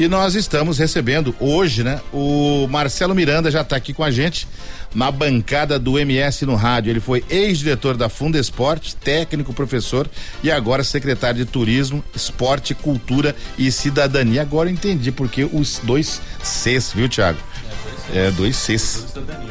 E nós estamos recebendo hoje, né? O Marcelo Miranda já está aqui com a gente na bancada do MS no rádio. Ele foi ex-diretor da Fundesporte, técnico, professor e agora secretário de Turismo, Esporte, Cultura e Cidadania. Agora eu entendi porque os dois Cs, viu, Tiago? É, dois Cs.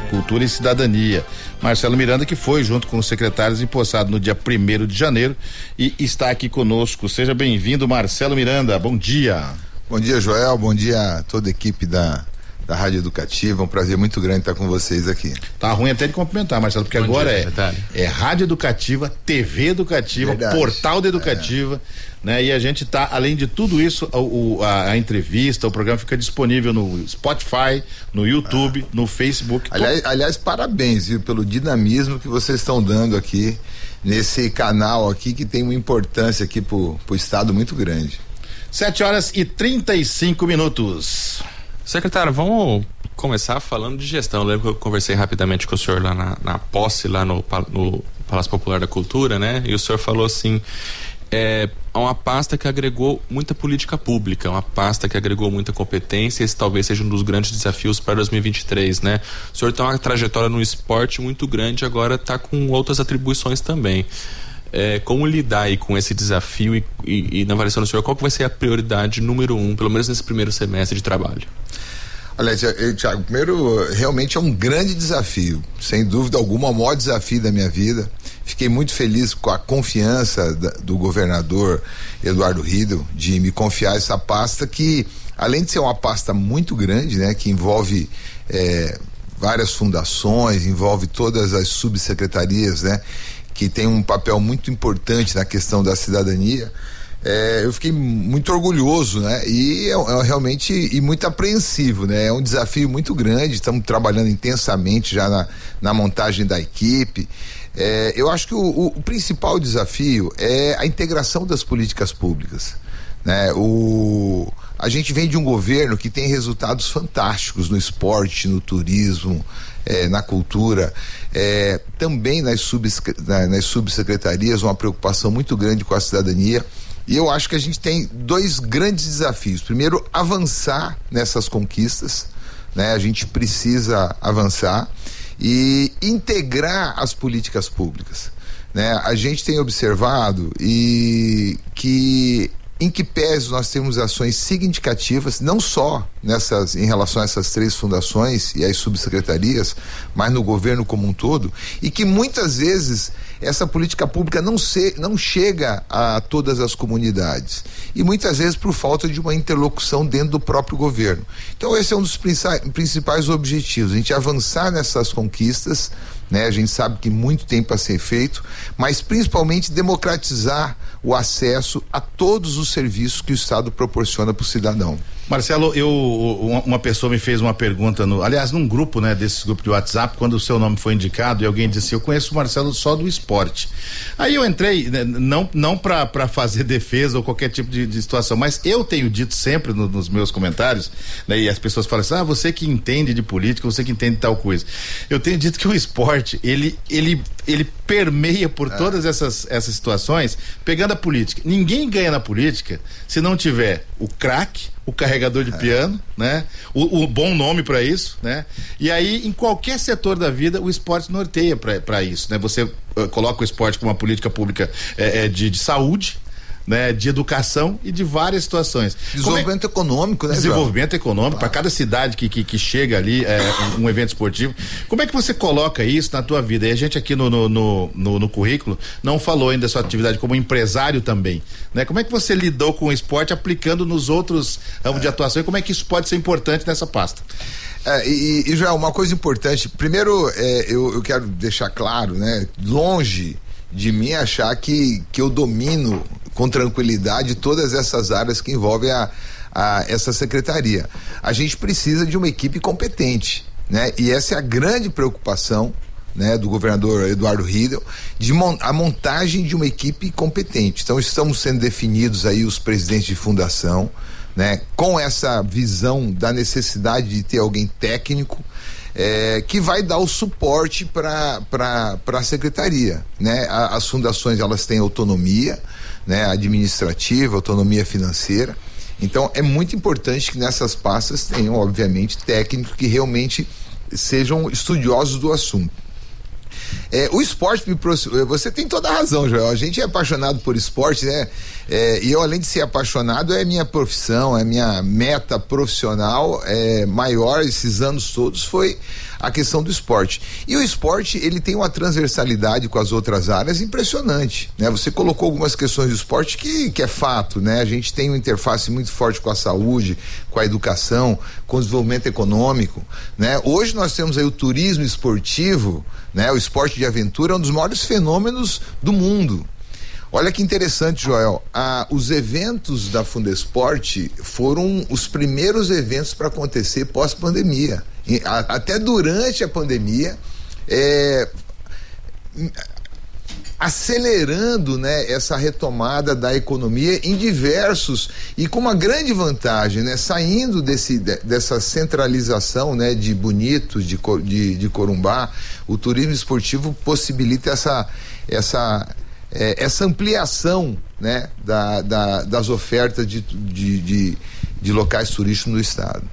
Cultura e Cidadania. Marcelo Miranda, que foi junto com os secretários empossado no dia primeiro de janeiro e está aqui conosco. Seja bem-vindo, Marcelo Miranda. Bom dia. Bom dia, Joel. Bom dia a toda a equipe da da Rádio Educativa. Um prazer muito grande estar com vocês aqui. Tá ruim até de cumprimentar, Marcelo, porque Bom agora dia, é, é Rádio Educativa, TV Educativa, Verdade. Portal da Educativa, é. né? E a gente tá, além de tudo isso, a, a, a, entrevista, o programa fica disponível no Spotify, no YouTube, ah. no Facebook. Aliás, aliás, parabéns, viu, pelo dinamismo que vocês estão dando aqui nesse canal aqui que tem uma importância aqui pro, pro estado muito grande. 7 horas e 35 minutos. Secretário, vamos começar falando de gestão. Eu lembro que eu conversei rapidamente com o senhor lá na, na posse, lá no, no Palácio Popular da Cultura, né? E o senhor falou assim: é uma pasta que agregou muita política pública, uma pasta que agregou muita competência. Esse talvez seja um dos grandes desafios para 2023, né? O senhor tem uma trajetória no esporte muito grande, agora está com outras atribuições também. É, como lidar aí com esse desafio e, e, e, na avaliação do senhor, qual que vai ser a prioridade número um, pelo menos nesse primeiro semestre de trabalho? Olha, Tiago, primeiro, realmente é um grande desafio, sem dúvida alguma, o maior desafio da minha vida. Fiquei muito feliz com a confiança da, do governador Eduardo Riedel de me confiar essa pasta que, além de ser uma pasta muito grande, né, que envolve é, várias fundações, envolve todas as subsecretarias, né, que tem um papel muito importante na questão da cidadania. É, eu fiquei muito orgulhoso, né? E é, é, realmente e muito apreensivo, né? É um desafio muito grande. Estamos trabalhando intensamente já na, na montagem da equipe. É, eu acho que o, o, principal desafio é a integração das políticas públicas, né? O a gente vem de um governo que tem resultados fantásticos no esporte, no turismo, é, na cultura, é, também nas, subs, nas subsecretarias, uma preocupação muito grande com a cidadania. E eu acho que a gente tem dois grandes desafios. Primeiro, avançar nessas conquistas, né? A gente precisa avançar e integrar as políticas públicas. Né? A gente tem observado e que em que pese nós temos ações significativas, não só nessas em relação a essas três fundações e as subsecretarias, mas no governo como um todo, e que muitas vezes essa política pública não, se, não chega a todas as comunidades. E muitas vezes por falta de uma interlocução dentro do próprio governo. Então, esse é um dos principais objetivos: a gente avançar nessas conquistas. Né? A gente sabe que muito tem para ser feito, mas principalmente democratizar o acesso a todos os serviços que o Estado proporciona para o cidadão. Marcelo, eu uma pessoa me fez uma pergunta no, aliás, num grupo, né, desse grupo de WhatsApp, quando o seu nome foi indicado e alguém disse, eu conheço o Marcelo só do esporte. Aí eu entrei, né, não não para fazer defesa ou qualquer tipo de, de situação, mas eu tenho dito sempre no, nos meus comentários, né, e as pessoas falam assim: "Ah, você que entende de política, você que entende tal coisa". Eu tenho dito que o esporte, ele ele ele permeia por é. todas essas essas situações, pegando a política. Ninguém ganha na política se não tiver o craque o carregador de é. piano, né? O, o bom nome para isso, né? E aí, em qualquer setor da vida, o esporte norteia para isso, né? Você uh, coloca o esporte como uma política pública é, é, de, de saúde, né, de educação e de várias situações. Desenvolvimento é... econômico, né? Desenvolvimento João? econômico, para cada cidade que, que, que chega ali é, um, um, evento esportivo. Como é que você coloca isso na tua vida? E a gente aqui no, no, no, no, no currículo não falou ainda da sua atividade como empresário também. Né? Como é que você lidou com o esporte aplicando nos outros ramos é. de atuação e como é que isso pode ser importante nessa pasta? É, e, e já uma coisa importante, primeiro é, eu, eu quero deixar claro, né? Longe de mim achar que, que eu domino com tranquilidade todas essas áreas que envolvem a, a essa secretaria. A gente precisa de uma equipe competente, né? E essa é a grande preocupação né, do governador Eduardo Riedel, de mon a montagem de uma equipe competente. Então estamos sendo definidos aí os presidentes de fundação, né, com essa visão da necessidade de ter alguém técnico, é, que vai dar o suporte para a secretaria. Né? A, as fundações elas têm autonomia né? administrativa, autonomia financeira. Então é muito importante que nessas pastas tenham, obviamente, técnicos que realmente sejam estudiosos do assunto. É, o esporte me Você tem toda a razão, Joel. A gente é apaixonado por esporte, né? É, e eu, além de ser apaixonado, é minha profissão, é minha meta profissional é, maior esses anos todos foi a questão do esporte. E o esporte, ele tem uma transversalidade com as outras áreas impressionante, né? Você colocou algumas questões do esporte que, que é fato, né? A gente tem uma interface muito forte com a saúde, com a educação, com o desenvolvimento econômico, né? Hoje nós temos aí o turismo esportivo, né? O esporte de aventura é um dos maiores fenômenos do mundo. Olha que interessante, Joel. Ah, os eventos da Fundesporte foram os primeiros eventos para acontecer pós-pandemia. Até durante a pandemia, é, acelerando né, essa retomada da economia em diversos e com uma grande vantagem, né, saindo desse, dessa centralização né, de Bonitos, de, de, de Corumbá, o turismo esportivo possibilita essa, essa é, essa ampliação né, da, da, das ofertas de, de, de, de locais turísticos no estado.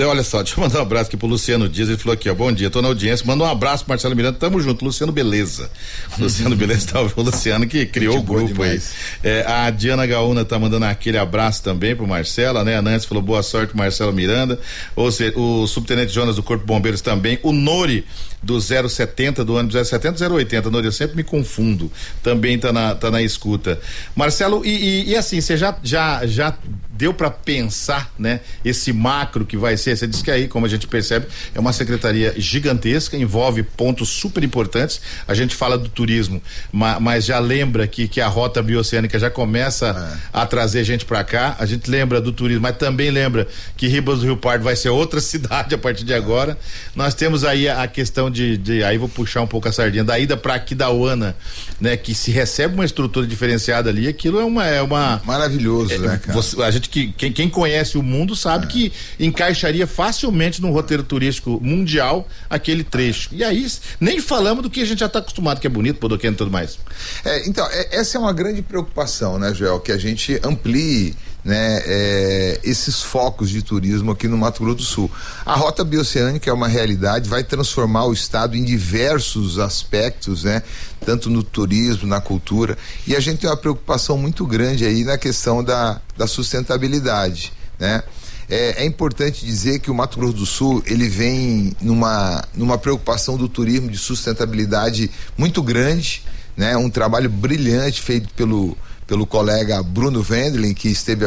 Olha só, deixa eu mandar um abraço aqui pro Luciano Dias. Ele falou aqui, ó, bom dia, tô na audiência. Manda um abraço pro Marcelo Miranda, tamo junto. Luciano Beleza. Luciano Beleza, tá, o Luciano que criou o grupo aí. É, a Diana Gaúna tá mandando aquele abraço também pro Marcelo, né? A Nancy falou boa sorte, Marcelo Miranda. Ou seja, o subtenente Jonas do Corpo Bombeiros também. O Nori do 070, do ano 070, 080. Nori, eu sempre me confundo. Também tá na, tá na escuta. Marcelo, e, e, e assim, você já, já, já deu para pensar, né? Esse macro que vai ser, você disse que aí, como a gente percebe, é uma secretaria gigantesca, envolve pontos super importantes. A gente fala do turismo, mas, mas já lembra que, que a rota bioceânica já começa é. a trazer gente para cá. A gente lembra do turismo, mas também lembra que Ribas do Rio Pardo vai ser outra cidade a partir de agora. Nós temos aí a, a questão de, de, aí vou puxar um pouco a sardinha da ida para Aquidauana, né? Que se recebe uma estrutura diferenciada ali, aquilo é uma é uma maravilhoso, é, né, cara? Você, a gente que quem, quem conhece o mundo sabe é. que encaixaria facilmente no roteiro turístico mundial aquele trecho. E aí, nem falamos do que a gente já está acostumado, que é bonito, podoqueno e tudo mais. É, então, é, essa é uma grande preocupação, né, Joel? Que a gente amplie né, é, esses focos de turismo aqui no Mato Grosso do Sul. A rota bioceânica é uma realidade, vai transformar o estado em diversos aspectos, né, tanto no turismo, na cultura, e a gente tem uma preocupação muito grande aí na questão da, da sustentabilidade, né? É, é, importante dizer que o Mato Grosso do Sul ele vem numa, numa preocupação do turismo de sustentabilidade muito grande, né? Um trabalho brilhante feito pelo pelo colega Bruno Wendling, que esteve,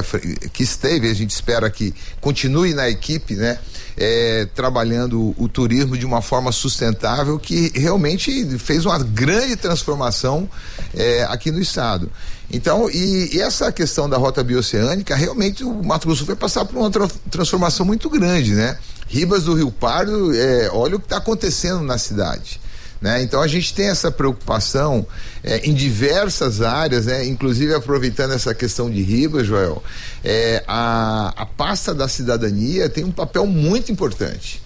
que esteve, a gente espera que continue na equipe, né? É, trabalhando o, turismo de uma forma sustentável que realmente fez uma grande transformação é, aqui no estado. Então, e, e, essa questão da rota bioceânica, realmente o Mato Grosso vai passar por uma tra transformação muito grande, né? Ribas do Rio Pardo, é, olha o que está acontecendo na cidade. Né? Então a gente tem essa preocupação é, em diversas áreas, né? inclusive aproveitando essa questão de Ribas, Joel, é, a, a pasta da cidadania tem um papel muito importante.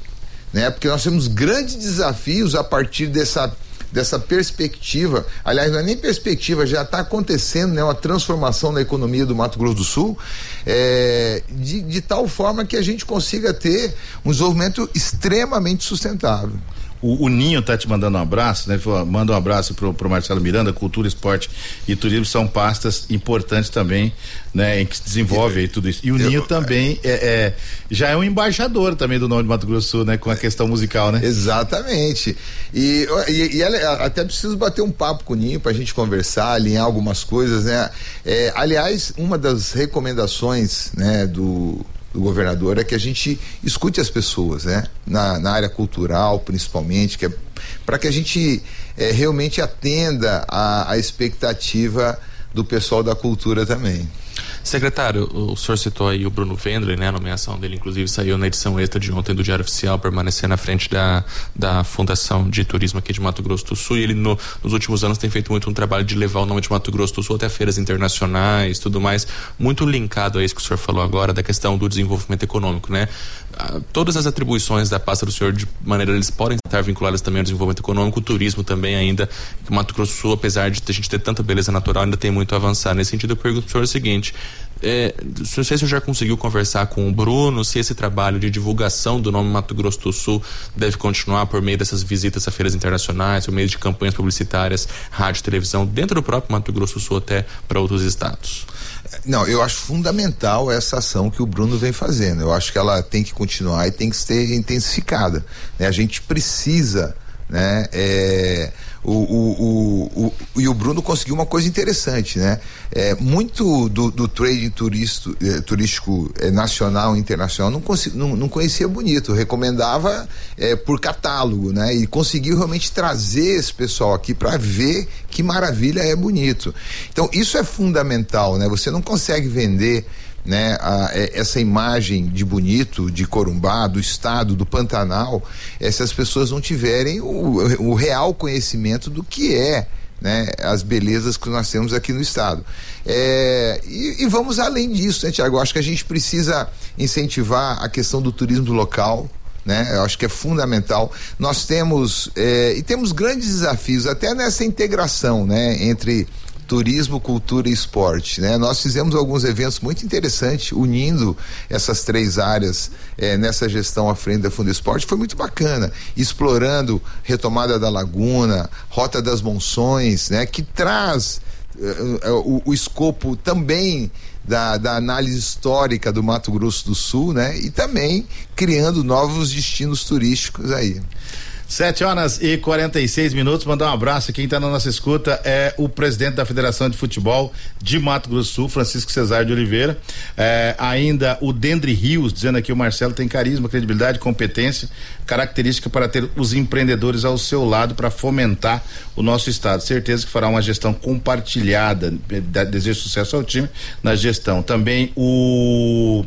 Né? Porque nós temos grandes desafios a partir dessa dessa perspectiva, aliás, não é nem perspectiva, já está acontecendo né, uma transformação na economia do Mato Grosso do Sul, é, de, de tal forma que a gente consiga ter um desenvolvimento extremamente sustentável. O, o, Ninho tá te mandando um abraço, né? Falou, manda um abraço pro, pro Marcelo Miranda, Cultura, Esporte e Turismo são pastas importantes também, né? Em que se desenvolve aí tudo isso. E o eu, Ninho também é, é, já é um embaixador também do nome de Mato Grosso Sul, né? Com a questão musical, né? Exatamente. E, e, e até preciso bater um papo com o Ninho pra gente conversar, alinhar algumas coisas, né? É, aliás, uma das recomendações, né? Do do governador é que a gente escute as pessoas, né? Na, na área cultural, principalmente, que é para que a gente é, realmente atenda a, a expectativa do pessoal da cultura também. Secretário, o senhor citou aí o Bruno Wendler, né? A nomeação dele, inclusive, saiu na edição extra de ontem do Diário Oficial, permanecer na frente da, da Fundação de Turismo aqui de Mato Grosso do Sul. E ele, no, nos últimos anos, tem feito muito um trabalho de levar o nome de Mato Grosso do Sul até feiras internacionais, tudo mais, muito linkado a isso que o senhor falou agora, da questão do desenvolvimento econômico, né? Ah, todas as atribuições da pasta do senhor, de maneira eles podem estar vinculadas também ao desenvolvimento econômico, o turismo também ainda, que o Mato Grosso Sul, apesar de a gente ter tanta beleza natural, ainda tem muito a avançar. Nesse sentido, eu pergunto para o senhor o seguinte, É, não sei se você já conseguiu conversar com o Bruno, se esse trabalho de divulgação do nome Mato Grosso do Sul deve continuar por meio dessas visitas a feiras internacionais, por meio de campanhas publicitárias, rádio, televisão, dentro do próprio Mato Grosso do Sul até para outros estados. Não, eu acho fundamental essa ação que o Bruno vem fazendo. Eu acho que ela tem que continuar e tem que ser intensificada. Né? A gente precisa né? É, o, o, o, e o Bruno conseguiu uma coisa interessante, né? É, muito do, do trading turisto, é, turístico é, nacional e internacional não, não, não, conhecia bonito, recomendava é, por catálogo, né? E conseguiu realmente trazer esse pessoal aqui para ver que maravilha é bonito. Então isso é fundamental, né? Você não consegue vender né, a, é, essa imagem de bonito de Corumbá, do estado, do Pantanal, é, se as pessoas não tiverem o, o real conhecimento do que é né, as belezas que nós temos aqui no estado. É, e, e, vamos além disso, né, Tiago? Acho que a gente precisa incentivar a questão do turismo local. Né? Eu acho que é fundamental. Nós temos é, e temos grandes desafios até nessa integração, né, entre turismo, cultura e esporte. Né? Nós fizemos alguns eventos muito interessantes unindo essas três áreas eh, nessa gestão à frente da Fundo Esporte. Foi muito bacana, explorando retomada da laguna, rota das monções, né? que traz eh, o, o escopo também da, da, análise histórica do Mato Grosso do Sul, né? E também criando novos destinos turísticos aí. Sete horas e 46 minutos. Mandar um abraço. Quem está na nossa escuta é o presidente da Federação de Futebol de Mato Grosso do Sul, Francisco Cesar de Oliveira. É, ainda o Dendry Rios, dizendo aqui o Marcelo tem carisma, credibilidade, competência, característica para ter os empreendedores ao seu lado para fomentar o nosso estado. Certeza que fará uma gestão compartilhada. Desejo sucesso ao time na gestão. Também o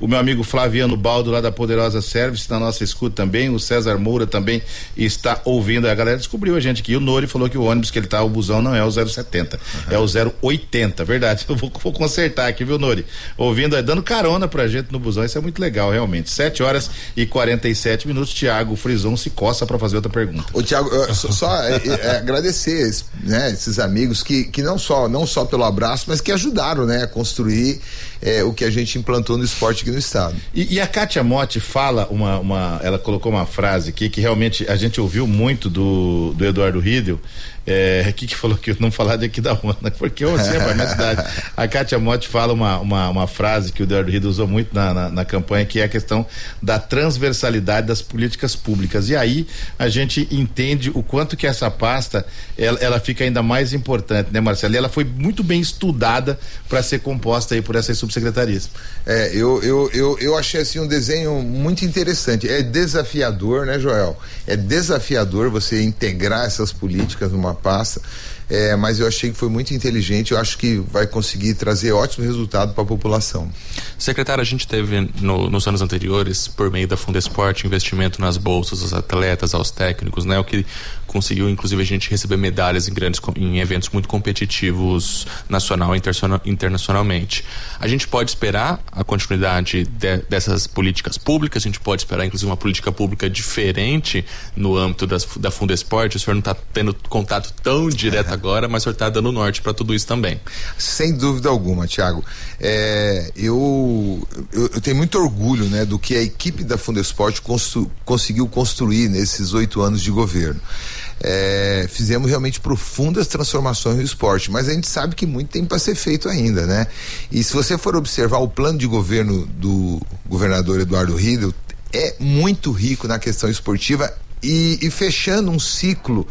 o meu amigo Flaviano Baldo, lá da Poderosa Service, na nossa escuta também, o César Moura também está ouvindo. A galera descobriu a gente aqui. O Nori falou que o ônibus que ele tá, o busão, não é o 070, uhum. é o 080, verdade. Eu vou, vou, consertar aqui, viu, Nori? Ouvindo, dando carona pra gente no busão, isso é muito legal, realmente. 7 horas e 47 minutos. Tiago Frison se coça para fazer outra pergunta. O Tiago, só, só é, é, agradecer né, esses amigos que, que não só não só pelo abraço, mas que ajudaram né, a construir é, o que a gente implantou no esporte aqui no estado. E, e a Kátia Motti fala uma, uma, ela colocou uma frase aqui que realmente a gente ouviu muito do, do Eduardo Riedel, é, aqui que falou que eu não falar de aqui da Onda, porque eu sei, é minha cidade. A Kátia Motti fala uma, uma, uma, frase que o Eduardo Rido usou muito na, na, na, campanha, que é a questão da transversalidade das políticas públicas. E aí a gente entende o quanto que essa pasta ela, ela fica ainda mais importante, né, Marcelo? E ela foi muito bem estudada para ser composta aí por essas subsecretarias. É, eu, eu, eu, eu achei assim um desenho muito interessante. É desafiador, né, Joel? É desafiador você integrar essas políticas numa uma pasta é, mas eu achei que foi muito inteligente. Eu acho que vai conseguir trazer ótimo resultado para a população. Secretário, a gente teve no, nos anos anteriores, por meio da Fundesport, investimento nas bolsas aos atletas, aos técnicos, né? O que conseguiu, inclusive, a gente receber medalhas em grandes em eventos muito competitivos nacional e internacionalmente. A gente pode esperar a continuidade de, dessas políticas públicas. A gente pode esperar, inclusive, uma política pública diferente no âmbito das, da Fundesport. O senhor não está tendo contato tão direto agora, mas o senhor está dando norte para tudo isso também. Sem dúvida alguma, Tiago. É, eu, eu, eu, tenho muito orgulho né, do que a equipe da Fundesport constru, conseguiu construir nesses oito anos de governo. É, fizemos realmente profundas transformações no esporte, mas a gente sabe que muito tem para ser feito ainda, né? E se você for observar o plano de governo do governador Eduardo Riedel, é muito rico na questão esportiva e, e fechando um ciclo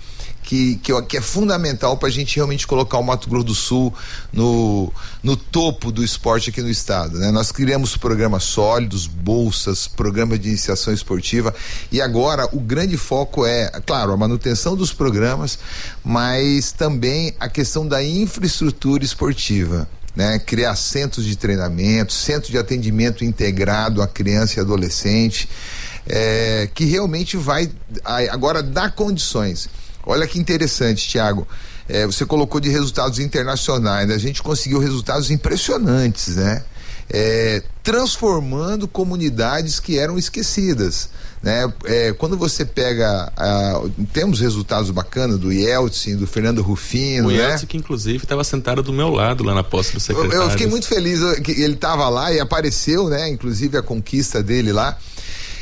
que, que, que é fundamental para a gente realmente colocar o Mato Grosso do Sul no, no topo do esporte aqui no estado. Né? Nós criamos programas sólidos, bolsas, programas de iniciação esportiva e agora o grande foco é, claro, a manutenção dos programas, mas também a questão da infraestrutura esportiva. Né, criar centros de treinamento, centro de atendimento integrado à criança e adolescente, é, que realmente vai agora dar condições Olha que interessante, Tiago. É, você colocou de resultados internacionais, né? a gente conseguiu resultados impressionantes, né? é, transformando comunidades que eram esquecidas. Né? É, quando você pega temos resultados bacanas do Yeltsin, do Fernando Rufino, o né? Yeltsin que inclusive estava sentado do meu lado lá na posse do secretário. Eu, eu fiquei muito feliz que ele estava lá e apareceu, né? Inclusive a conquista dele lá.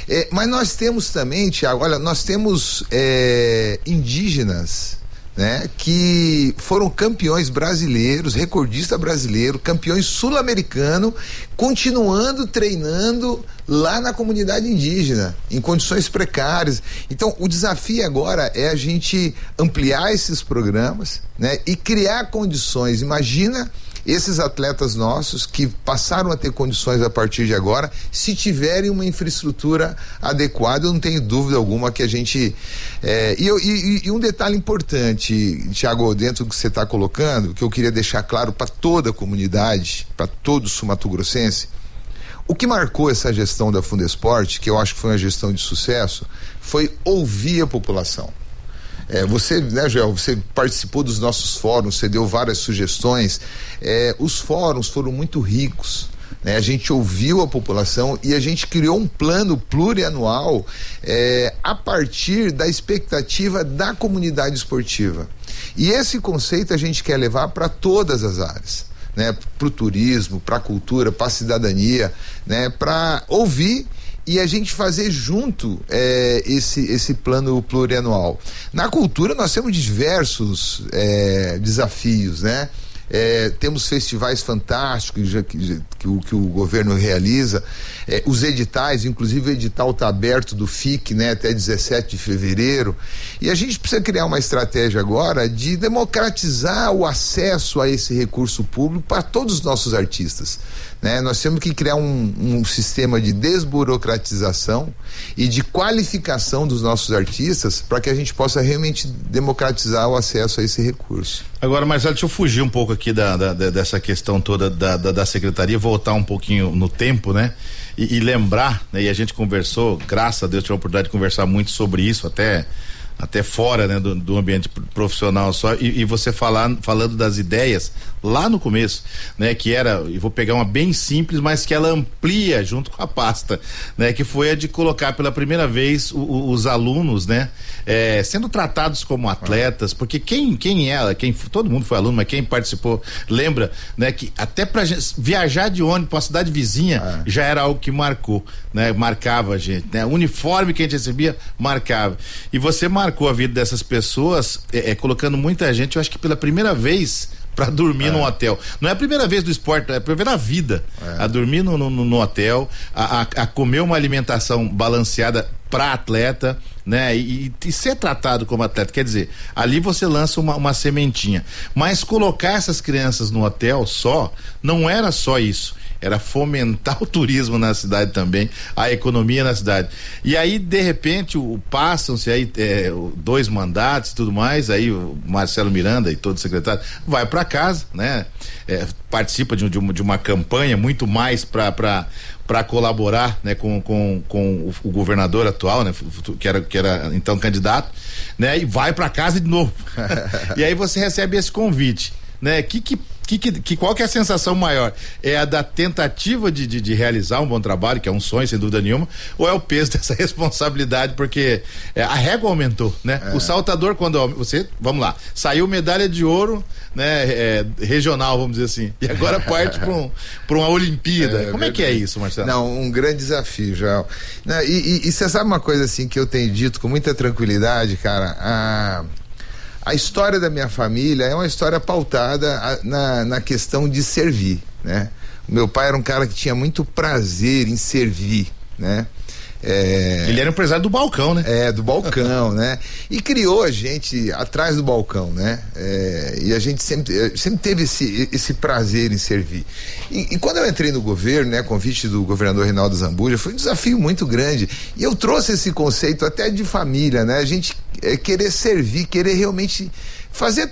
É, mas nós temos também, Tiago, olha, nós temos é, indígenas né, que foram campeões brasileiros, recordista brasileiro, campeões sul-americano, continuando treinando lá na comunidade indígena, em condições precárias. Então, o desafio agora é a gente ampliar esses programas, né, e criar condições. Imagina esses atletas nossos que passaram a ter condições a partir de agora, se tiverem uma infraestrutura adequada, eu não tenho dúvida alguma que a gente. É, e, e, e, um detalhe importante, Tiago, dentro do que você está colocando, que eu queria deixar claro para toda a comunidade, para todo sumatogrossense. O que marcou essa gestão da Fundesporte, que eu acho que foi uma gestão de sucesso, foi ouvir a população. É, você, né, Joel, você participou dos nossos fóruns, você deu várias sugestões. É, os fóruns foram muito ricos. Né? A gente ouviu a população e a gente criou um plano plurianual é, a partir da expectativa da comunidade esportiva. E esse conceito a gente quer levar para todas as áreas. Né, para o turismo, para a cultura, para a cidadania, né, para ouvir e a gente fazer junto é, esse, esse plano plurianual. Na cultura nós temos diversos é, desafios, né? É, temos festivais fantásticos que, que, que, o, que o governo realiza, é, os editais, inclusive o edital está aberto do FIC né, até 17 de fevereiro. E a gente precisa criar uma estratégia agora de democratizar o acesso a esse recurso público para todos os nossos artistas. Né? Nós temos que criar um, um sistema de desburocratização e de qualificação dos nossos artistas para que a gente possa realmente democratizar o acesso a esse recurso. Agora, Marcelo, deixa eu fugir um pouco aqui da, da, da dessa questão toda da, da, da, secretaria, voltar um pouquinho no tempo, né? E, e lembrar, né? E a gente conversou, graças a Deus, tive a oportunidade de conversar muito sobre isso, até até fora né, do, do ambiente profissional só e, e, você falar falando das ideias lá no começo né que era e vou pegar uma bem simples mas que ela amplia junto com a pasta né que foi a de colocar pela primeira vez o, o, os alunos né é, sendo tratados como atletas porque quem quem ela quem todo mundo foi aluno mas quem participou lembra né que até para viajar de ônibus para a cidade vizinha ah. já era algo que marcou né marcava a gente né o uniforme que a gente recebia marcava e você marcou marcou a vida dessas pessoas, é, é colocando muita gente, eu acho que pela primeira vez para dormir é. num hotel. Não é a primeira vez do esporte, é a primeira vida é. a dormir no, no, no hotel, a, a, a, comer uma alimentação balanceada para atleta, né? E, e, ser tratado como atleta. Quer dizer, ali você lança uma, uma sementinha. Mas colocar essas crianças no hotel só, não era só isso era fomentar o turismo na cidade também, a economia na cidade. E aí, de repente, passam-se aí é, dois mandatos e tudo mais, aí o Marcelo Miranda e todo o secretário vai para casa, né? É, participa de, de, uma, de uma campanha muito mais para para colaborar né, com, com, com o, governador atual, né, que, era, que era então candidato, né, e vai para casa de novo. e aí você recebe esse convite. Né? Que, que que, que, que, qual que é a sensação maior? É a da tentativa de, de, de, realizar um bom trabalho, que é um sonho, sem dúvida nenhuma, ou é o peso dessa responsabilidade, porque é, a régua aumentou, né? É. O saltador, quando você, vamos lá, saiu medalha de ouro, né? É, regional, vamos dizer assim, e agora parte para um, uma Olimpíada. É, Como é que é isso, Marcelo? Não, um grande desafio, João. E você sabe uma coisa assim que eu tenho dito com muita tranquilidade, cara? A a história da minha família é uma história pautada na, na questão de servir, né? Meu pai era um cara que tinha muito prazer em servir, né? É... Ele era empresário do balcão, né? É, do balcão, né? E criou a gente atrás do balcão, né? É, e a gente sempre, eh, sempre teve esse, esse prazer em servir. E, e, quando eu entrei no governo, né, convite do governador Reinaldo Zambuja, foi um desafio muito grande. E eu trouxe esse conceito até de família, né? A gente é, querer servir, querer realmente fazer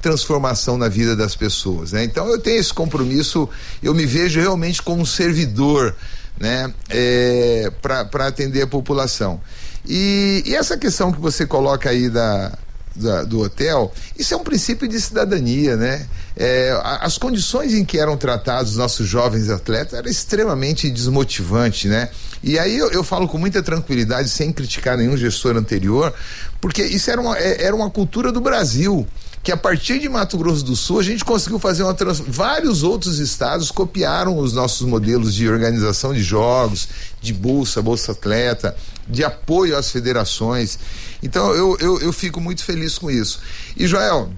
transformação na vida das pessoas, né? Então eu tenho esse compromisso, eu me vejo realmente como um servidor né, é, para atender a população. E, e, essa questão que você coloca aí da, da, do hotel, isso é um princípio de cidadania, né? É, as condições em que eram tratados os nossos jovens atletas era extremamente desmotivante, né? E aí eu, eu, falo com muita tranquilidade, sem criticar nenhum gestor anterior, porque isso era uma, é, era uma cultura do Brasil que a partir de Mato Grosso do Sul a gente conseguiu fazer uma trans... vários outros estados copiaram os nossos modelos de organização de jogos, de bolsa, bolsa atleta, de apoio às federações. Então eu, eu, eu fico muito feliz com isso. E Joel,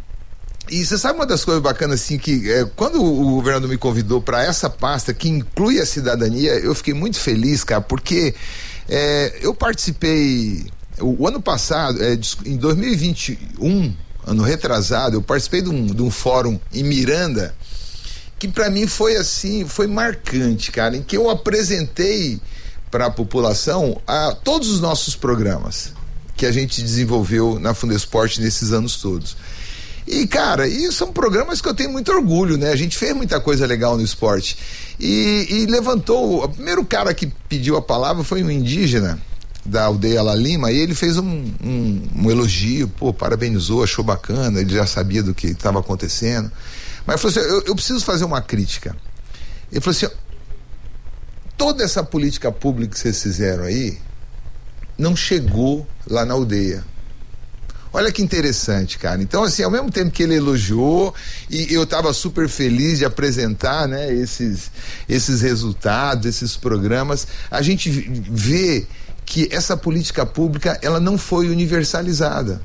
e você sabe uma das coisas bacanas assim que é, quando o governador me convidou para essa pasta que inclui a cidadania, eu fiquei muito feliz, cara, porque é, eu participei o, o ano passado, é, em 2021 ano retrasado, eu participei de um, de um fórum em Miranda que para mim foi assim, foi marcante, cara, em que eu apresentei para a população a, todos os nossos programas que a gente desenvolveu na Fundesporte nesses anos todos. E, cara, e são programas que eu tenho muito orgulho, né? A gente fez muita coisa legal no esporte. E, e levantou. O primeiro cara que pediu a palavra foi um indígena da aldeia La Lima e ele fez um, um, um, elogio, pô, parabenizou, achou bacana, ele já sabia do que estava acontecendo. Mas falou assim: eu, eu, preciso fazer uma crítica. Ele falou assim: toda essa política pública que vocês fizeram aí não chegou lá na aldeia. Olha que interessante, cara. Então, assim, ao mesmo tempo que ele elogiou e eu estava super feliz de apresentar, né, esses, esses resultados, esses programas, a gente vê que essa política pública ela não foi universalizada.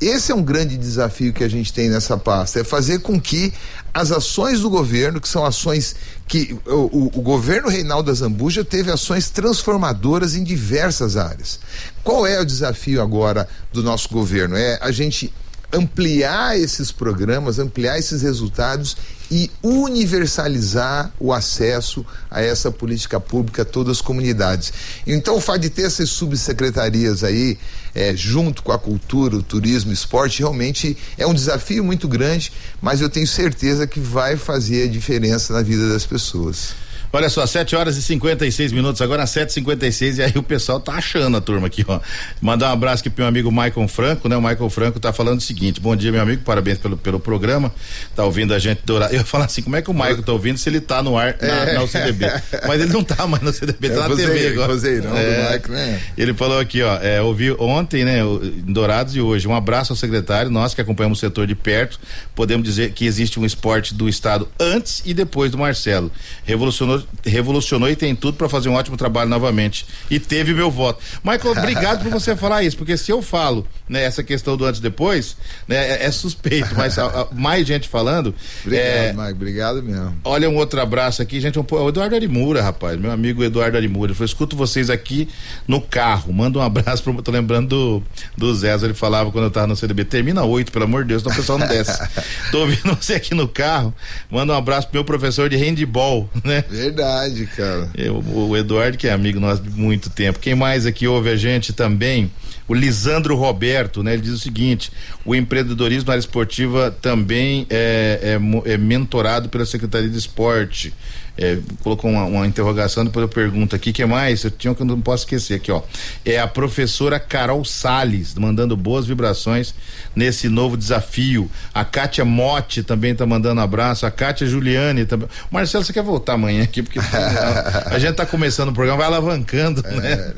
Esse é um grande desafio que a gente tem nessa pasta, é fazer com que as ações do governo, que são ações que o, o, o governo Reinaldo Azambuja teve ações transformadoras em diversas áreas. Qual é o desafio agora do nosso governo? É a gente ampliar esses programas, ampliar esses resultados e universalizar o acesso a essa política pública a todas as comunidades. Então, o fato de ter essas subsecretarias aí, é, junto com a cultura, o turismo, o esporte, realmente é um desafio muito grande, mas eu tenho certeza que vai fazer a diferença na vida das pessoas. Olha só, 7 horas e 56 minutos, agora 7h56, e aí o pessoal tá achando a turma aqui, ó. Mandar um abraço aqui pro meu amigo Michael Franco, né? O Michael Franco tá falando o seguinte: bom dia, meu amigo, parabéns pelo, pelo programa. Tá ouvindo a gente do Eu ia falar assim, como é que o Michael tá ouvindo se ele tá no ar na, é. na UCDB? Mas ele não tá mais no CDB, tá é, na TV agora. não, é, Mike, né? Ele falou aqui, ó, é, ouvi ontem, né, em Dourados e hoje. Um abraço ao secretário, nós que acompanhamos o setor de perto, podemos dizer que existe um esporte do estado antes e depois do Marcelo. Revolucionou revolucionou e tem tudo para fazer um ótimo trabalho novamente. E teve meu voto. Michael, obrigado por você falar isso, porque se eu falo, né, essa questão do antes e depois, né, é, é suspeito, mas a, a, mais gente falando. Obrigado, é, Mike, obrigado mesmo. Olha um outro abraço aqui, gente, um, o Eduardo Arimura, rapaz, meu amigo Eduardo Arimura, ele falou, escuto vocês aqui no carro, manda um abraço pro, tô lembrando do, do Zé, ele falava quando eu tava no CDB, termina oito, pelo amor de Deus, então o pessoal não desce. tô ouvindo você aqui no carro, manda um abraço pro meu professor de handball, né? Verdade, cara. Eu, o Eduardo, que é amigo nosso de muito tempo. Quem mais aqui ouve a gente também? O Lisandro Roberto, né? Ele diz o seguinte: o empreendedorismo na área esportiva também é, é, é mentorado pela Secretaria de Esporte. É, colocou uma, uma, interrogação, depois eu pergunto aqui, que mais? Eu tinha que eu não posso esquecer aqui, ó. É a professora Carol Sales, mandando boas vibrações nesse novo desafio. A Kátia Motti também tá mandando abraço. A Kátia Juliane também. Marcelo, você quer voltar amanhã aqui? Porque a, gente tá começando o programa, vai alavancando, é, né?